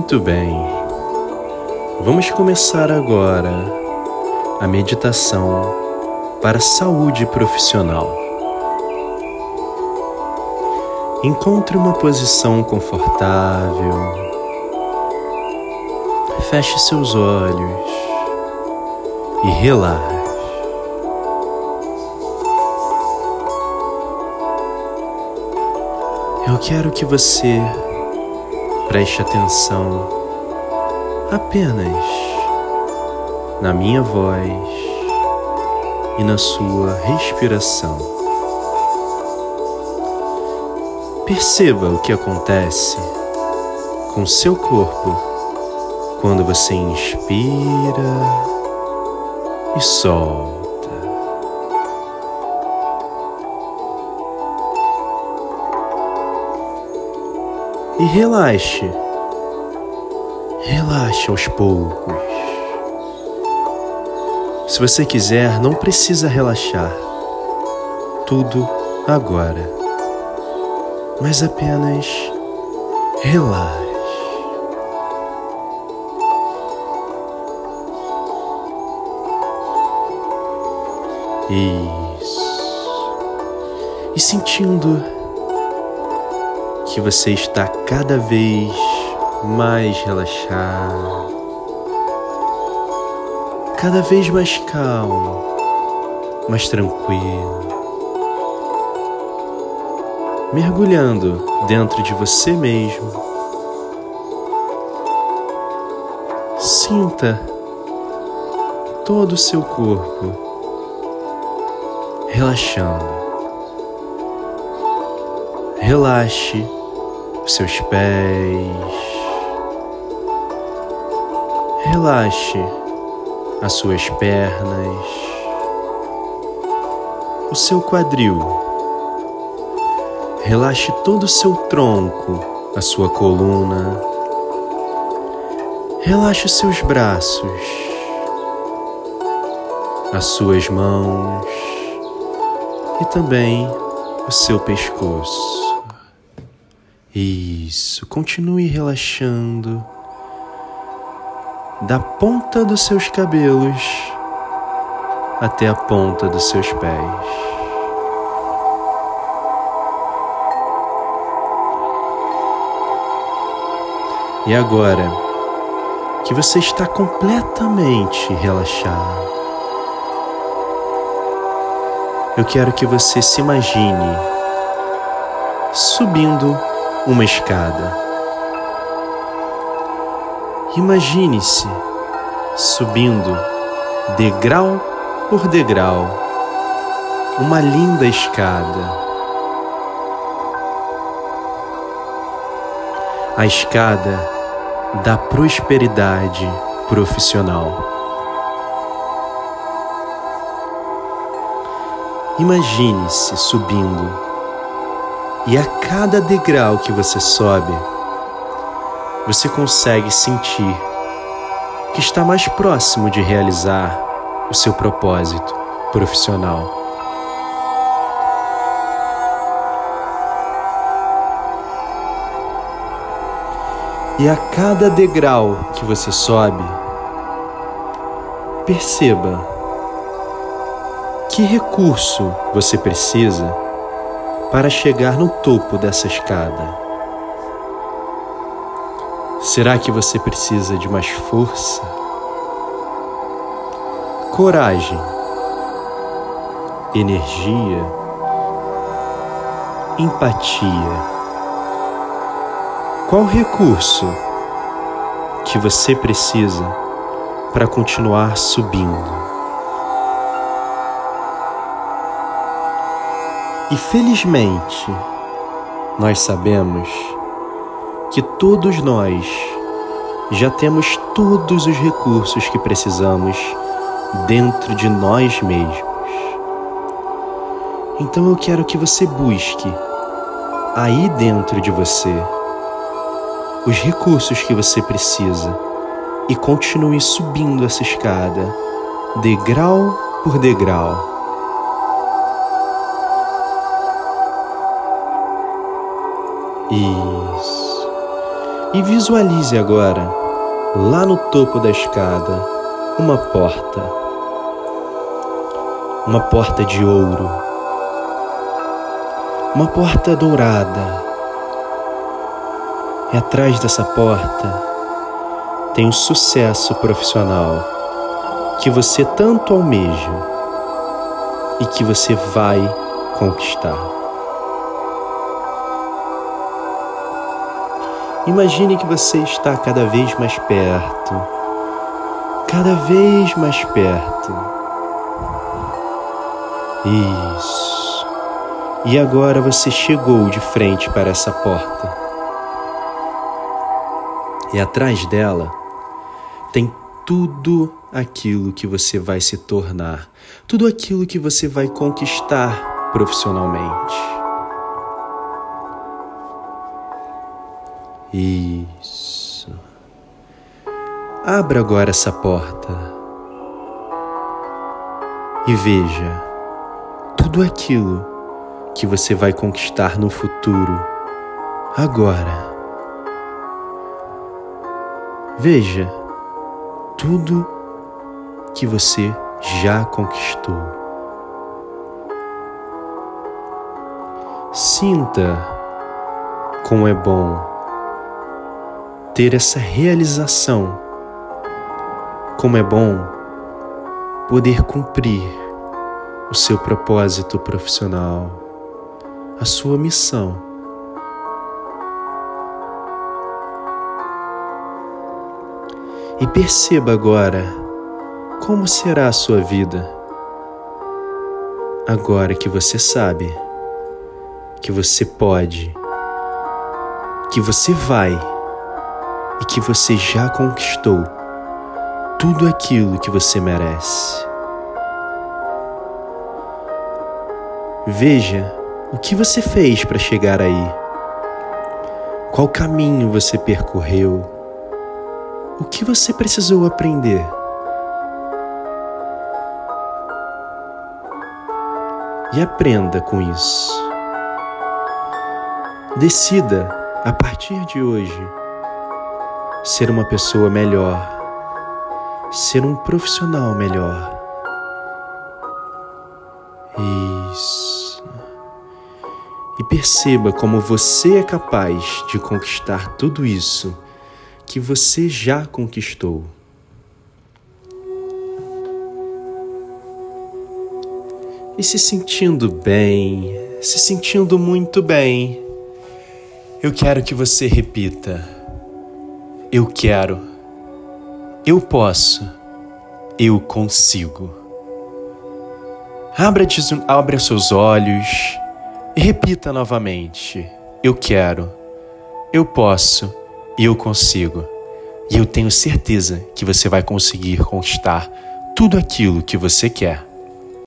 Muito bem. Vamos começar agora a meditação para saúde profissional. Encontre uma posição confortável. Feche seus olhos e relaxe. Eu quero que você preste atenção apenas na minha voz e na sua respiração. Perceba o que acontece com seu corpo quando você inspira e solta. E relaxe. Relaxe aos poucos. Se você quiser, não precisa relaxar. Tudo agora. Mas apenas relaxe. Isso. E sentindo que você está cada vez mais relaxado, cada vez mais calmo, mais tranquilo, mergulhando dentro de você mesmo. Sinta todo o seu corpo relaxando. Relaxe seus pés. Relaxe as suas pernas, o seu quadril. Relaxe todo o seu tronco, a sua coluna. Relaxe os seus braços, as suas mãos e também o seu pescoço. Isso, continue relaxando da ponta dos seus cabelos até a ponta dos seus pés. E agora que você está completamente relaxado, eu quero que você se imagine subindo uma escada. Imagine-se subindo degrau por degrau uma linda escada. A escada da prosperidade profissional. Imagine-se subindo e a cada degrau que você sobe, você consegue sentir que está mais próximo de realizar o seu propósito profissional. E a cada degrau que você sobe, perceba que recurso você precisa para chegar no topo dessa escada? Será que você precisa de mais força? Coragem? Energia? Empatia? Qual recurso que você precisa para continuar subindo? E felizmente, nós sabemos que todos nós já temos todos os recursos que precisamos dentro de nós mesmos. Então eu quero que você busque aí dentro de você os recursos que você precisa e continue subindo essa escada, degrau por degrau Isso. E visualize agora, lá no topo da escada, uma porta. Uma porta de ouro. Uma porta dourada. E atrás dessa porta tem o sucesso profissional que você tanto almeja e que você vai conquistar. Imagine que você está cada vez mais perto, cada vez mais perto. Isso. E agora você chegou de frente para essa porta. E atrás dela tem tudo aquilo que você vai se tornar, tudo aquilo que você vai conquistar profissionalmente. Isso. Abra agora essa porta e veja tudo aquilo que você vai conquistar no futuro, agora. Veja tudo que você já conquistou. Sinta como é bom ter essa realização. Como é bom poder cumprir o seu propósito profissional, a sua missão. E perceba agora como será a sua vida, agora que você sabe que você pode, que você vai e que você já conquistou tudo aquilo que você merece. Veja o que você fez para chegar aí. Qual caminho você percorreu? O que você precisou aprender? E aprenda com isso. Decida, a partir de hoje, ser uma pessoa melhor, ser um profissional melhor. Isso. E perceba como você é capaz de conquistar tudo isso que você já conquistou. E se sentindo bem, se sentindo muito bem, eu quero que você repita. Eu quero, eu posso, eu consigo. Abra, abra seus olhos e repita novamente: Eu quero, eu posso eu consigo. E eu tenho certeza que você vai conseguir conquistar tudo aquilo que você quer.